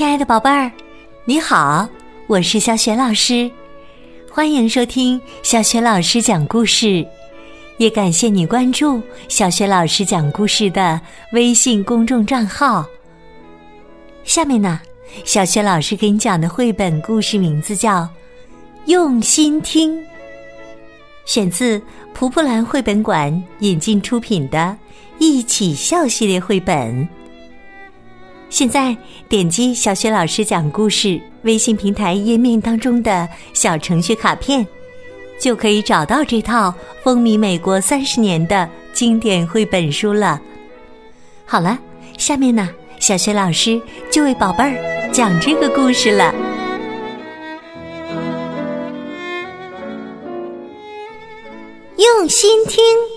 亲爱的宝贝儿，你好，我是小雪老师，欢迎收听小雪老师讲故事，也感谢你关注小雪老师讲故事的微信公众账号。下面呢，小雪老师给你讲的绘本故事名字叫《用心听》，选自蒲蒲兰绘本馆引进出品的《一起笑》系列绘本。现在点击小雪老师讲故事微信平台页面当中的小程序卡片，就可以找到这套风靡美国三十年的经典绘本书了。好了，下面呢，小雪老师就为宝贝儿讲这个故事了。用心听。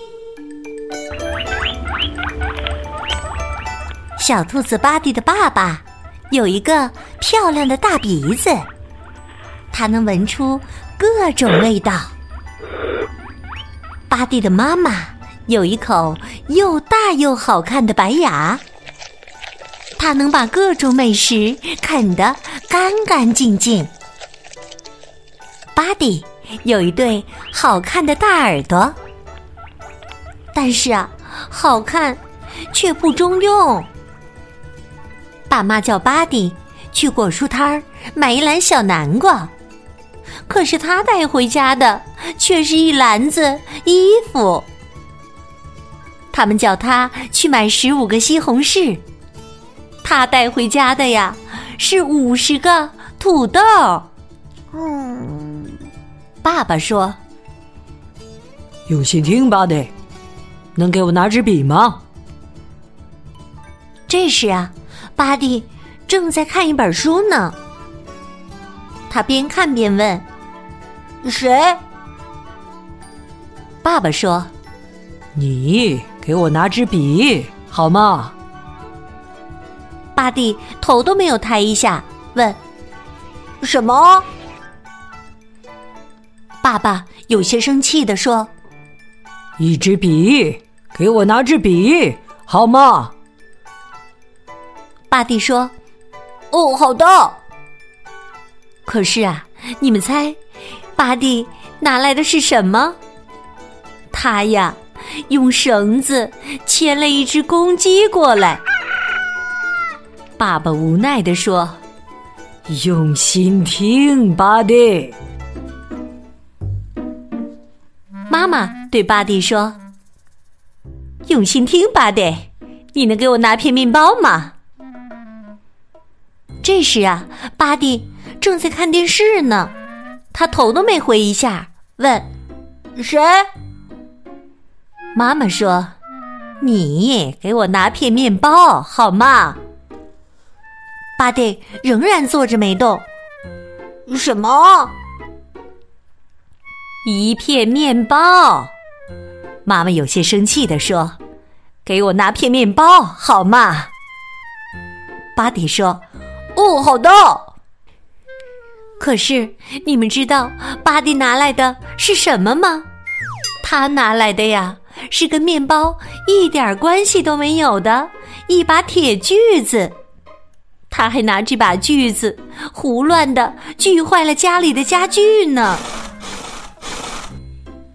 小兔子巴蒂的爸爸有一个漂亮的大鼻子，它能闻出各种味道。巴蒂的妈妈有一口又大又好看的白牙，它能把各种美食啃得干干净净。巴蒂有一对好看的大耳朵，但是啊，好看却不中用。爸妈叫巴蒂去果蔬摊儿买一篮小南瓜，可是他带回家的却是一篮子衣服。他们叫他去买十五个西红柿，他带回家的呀是五十个土豆。嗯，爸爸说：“用心听，巴蒂，能给我拿支笔吗？”这时啊。巴蒂正在看一本书呢，他边看边问：“谁？”爸爸说：“你给我拿支笔好吗？”巴蒂头都没有抬一下，问：“什么？”爸爸有些生气的说：“一支笔，给我拿支笔好吗？”巴蒂说：“哦，好的。”可是啊，你们猜，巴蒂拿来的是什么？他呀，用绳子牵了一只公鸡过来。爸爸无奈的说：“用心听，巴蒂。”妈妈对巴蒂说：“用心听，巴蒂，你能给我拿片面包吗？”这时啊，巴蒂正在看电视呢，他头都没回一下，问：“谁？”妈妈说：“你给我拿片面包好吗？”巴蒂仍然坐着没动。什么？一片面包？妈妈有些生气的说：“给我拿片面包好吗？”巴蒂说。哦，好的。可是你们知道巴蒂拿来的是什么吗？他拿来的呀，是跟面包一点关系都没有的一把铁锯子。他还拿这把锯子胡乱的锯坏了家里的家具呢。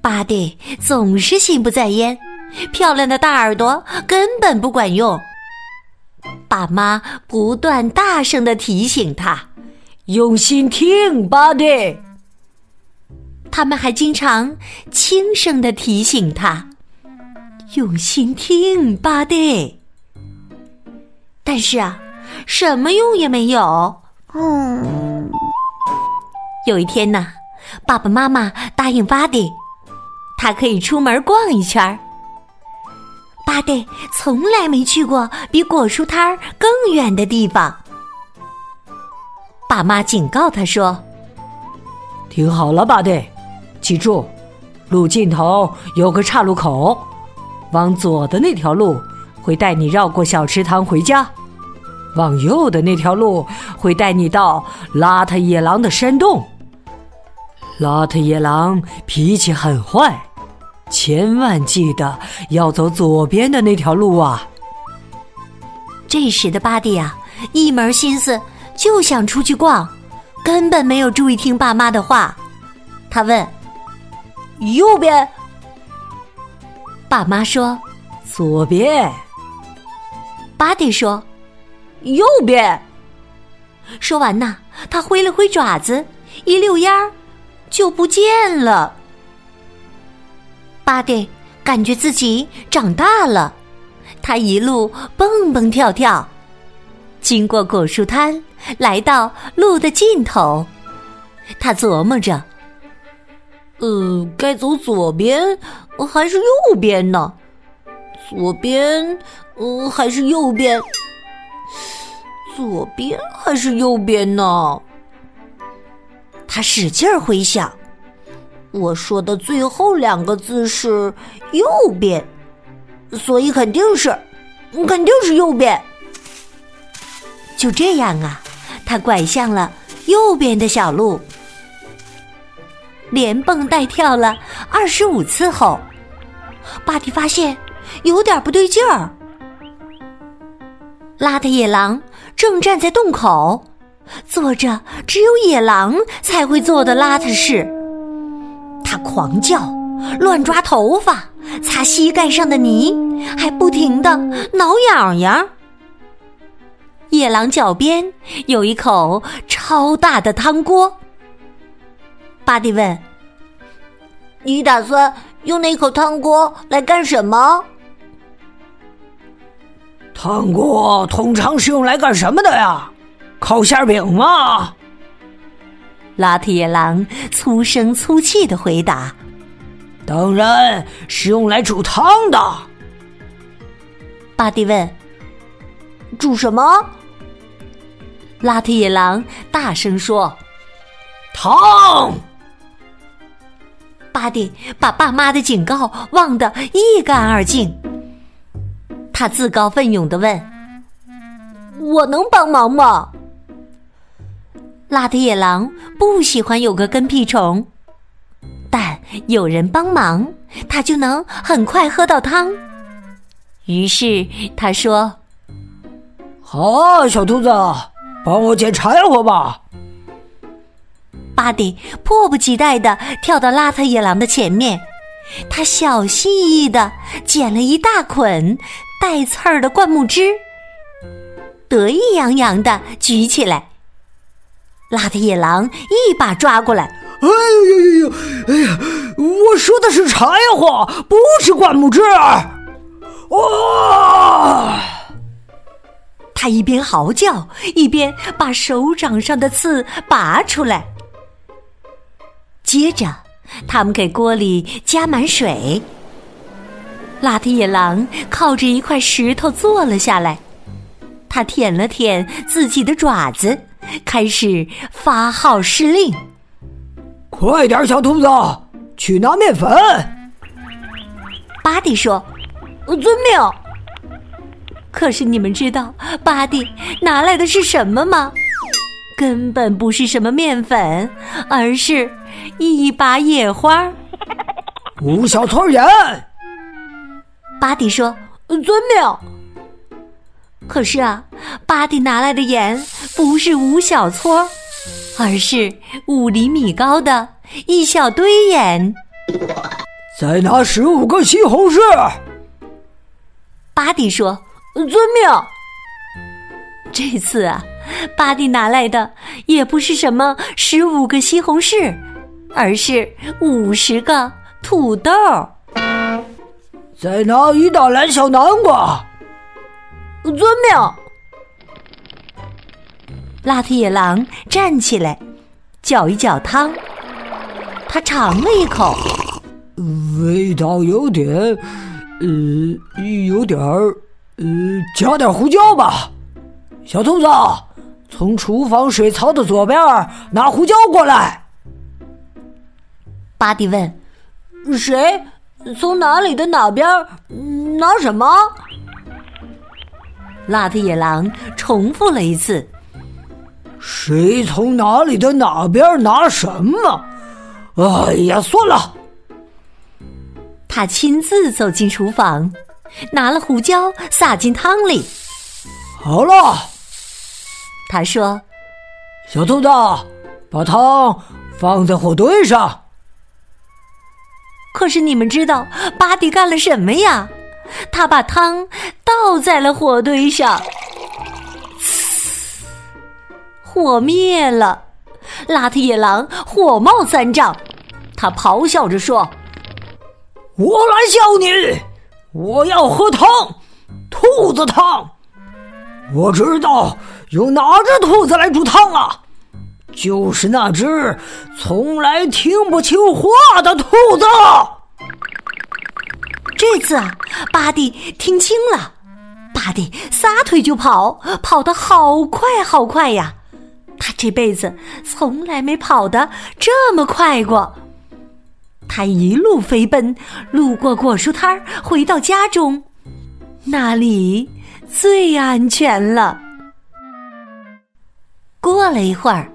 巴蒂总是心不在焉，漂亮的大耳朵根本不管用。爸妈不断大声的提醒他：“用心听，巴蒂。”他们还经常轻声的提醒他：“用心听，巴蒂。”但是啊，什么用也没有。嗯。有一天呢，爸爸妈妈答应巴蒂，他可以出门逛一圈儿。巴蒂从来没去过比果蔬摊儿更远的地方。爸妈警告他说：“听好了，巴蒂，记住，路尽头有个岔路口，往左的那条路会带你绕过小池塘回家，往右的那条路会带你到邋遢野狼的山洞。邋遢野狼脾气很坏。”千万记得要走左边的那条路啊！这时的巴蒂啊，一门心思就想出去逛，根本没有注意听爸妈的话。他问：“右边？”爸妈说：“左边。”巴迪说：“右边。”说完呐，他挥了挥爪子，一溜烟儿就不见了。巴迪感觉自己长大了，他一路蹦蹦跳跳，经过果树滩，来到路的尽头。他琢磨着。呃，该走左边还是右边呢？左边，呃，还是右边？左边还是右边呢？他使劲儿回想。我说的最后两个字是右边，所以肯定是，肯定是右边。就这样啊，他拐向了右边的小路。连蹦带跳了二十五次后，巴蒂发现有点不对劲儿。邋遢野狼正站在洞口，做着只有野狼才会做的邋遢事。他狂叫，乱抓头发，擦膝盖上的泥，还不停的挠痒痒。野狼脚边有一口超大的汤锅。巴蒂问：“你打算用那口汤锅来干什么？”汤锅通常是用来干什么的呀？烤馅饼吗？邋遢野狼粗声粗气的回答：“当然是用来煮汤的。”巴蒂问：“煮什么？”邋遢野狼大声说：“汤。”巴蒂把爸妈的警告忘得一干二净。他自告奋勇的问：“我能帮忙吗？”邋遢野狼不喜欢有个跟屁虫，但有人帮忙，他就能很快喝到汤。于是他说：“好啊，小兔子，帮我捡柴火吧。”巴迪迫不及待的跳到邋遢野狼的前面，他小心翼翼的捡了一大捆带刺儿的灌木枝，得意洋洋的举起来。邋遢野狼一把抓过来，哎呦呦呦！哎呀，我说的是柴火，不是灌木枝。哇！他一边嚎叫，一边把手掌上的刺拔出来。接着，他们给锅里加满水。邋遢野狼靠着一块石头坐了下来，他舔了舔自己的爪子，开始发号施令：“快点，小兔子，去拿面粉。”巴蒂说：“遵命。”可是你们知道巴蒂拿来的是什么吗？根本不是什么面粉，而是一把野花。五小撮盐。巴蒂说：“遵命。”可是啊，巴迪拿来的盐不是五小撮，而是五厘米高的一小堆盐。再拿十五个西红柿。巴迪说：“遵命。”这次啊。巴蒂拿来的也不是什么十五个西红柿，而是五十个土豆。再拿一大篮小南瓜。遵命。邋遢野狼站起来，搅一搅汤。他尝了一口，味道有点，呃，有点儿，呃，加点胡椒吧，小兔子。从厨房水槽的左边拿胡椒过来。巴蒂问：“谁？从哪里的哪边拿什么？”邋遢野狼重复了一次：“谁从哪里的哪边拿什么？”哎呀，算了。他亲自走进厨房，拿了胡椒撒进汤里。好了。他说：“小兔子，把汤放在火堆上。可是你们知道巴迪干了什么呀？他把汤倒在了火堆上，火灭了。邋遢野狼火冒三丈，他咆哮着说：“我来笑你！我要喝汤，兔子汤。我知道有哪只兔子来煮汤啊？就是那只从来听不清话的兔子。”这次啊，巴蒂听清了，巴蒂撒腿就跑，跑得好快好快呀！他这辈子从来没跑得这么快过。他一路飞奔，路过果蔬摊儿，回到家中，那里最安全了。过了一会儿，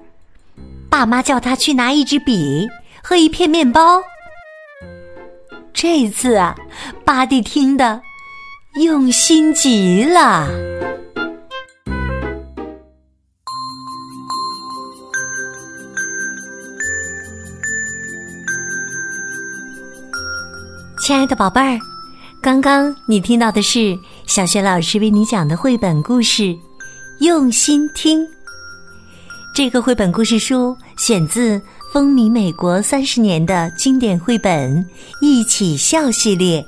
爸妈叫他去拿一支笔和一片面包。这次啊，巴蒂听得用心极了。亲爱的宝贝儿，刚刚你听到的是小学老师为你讲的绘本故事《用心听》。这个绘本故事书选自风靡美国三十年的经典绘本《一起笑》系列。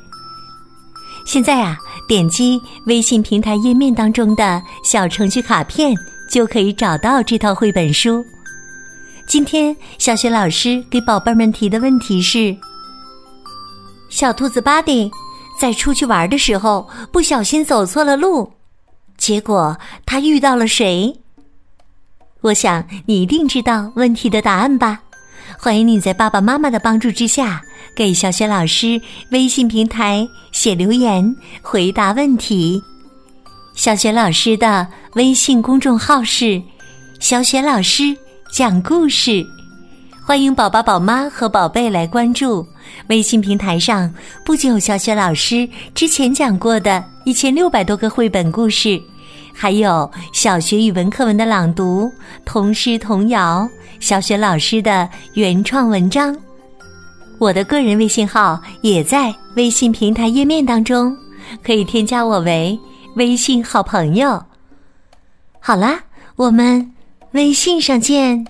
现在啊，点击微信平台页面当中的小程序卡片，就可以找到这套绘本书。今天小学老师给宝贝们提的问题是。小兔子巴蒂在出去玩的时候不小心走错了路，结果他遇到了谁？我想你一定知道问题的答案吧。欢迎你在爸爸妈妈的帮助之下，给小雪老师微信平台写留言回答问题。小雪老师的微信公众号是“小雪老师讲故事”。欢迎宝宝、宝妈和宝贝来关注微信平台上，不仅有小雪老师之前讲过的一千六百多个绘本故事，还有小学语文课文的朗读、童诗童谣、小学老师的原创文章。我的个人微信号也在微信平台页面当中，可以添加我为微信好朋友。好啦，我们微信上见。